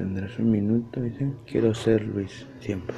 tendrás un minuto, dice. Quiero ser Luis siempre.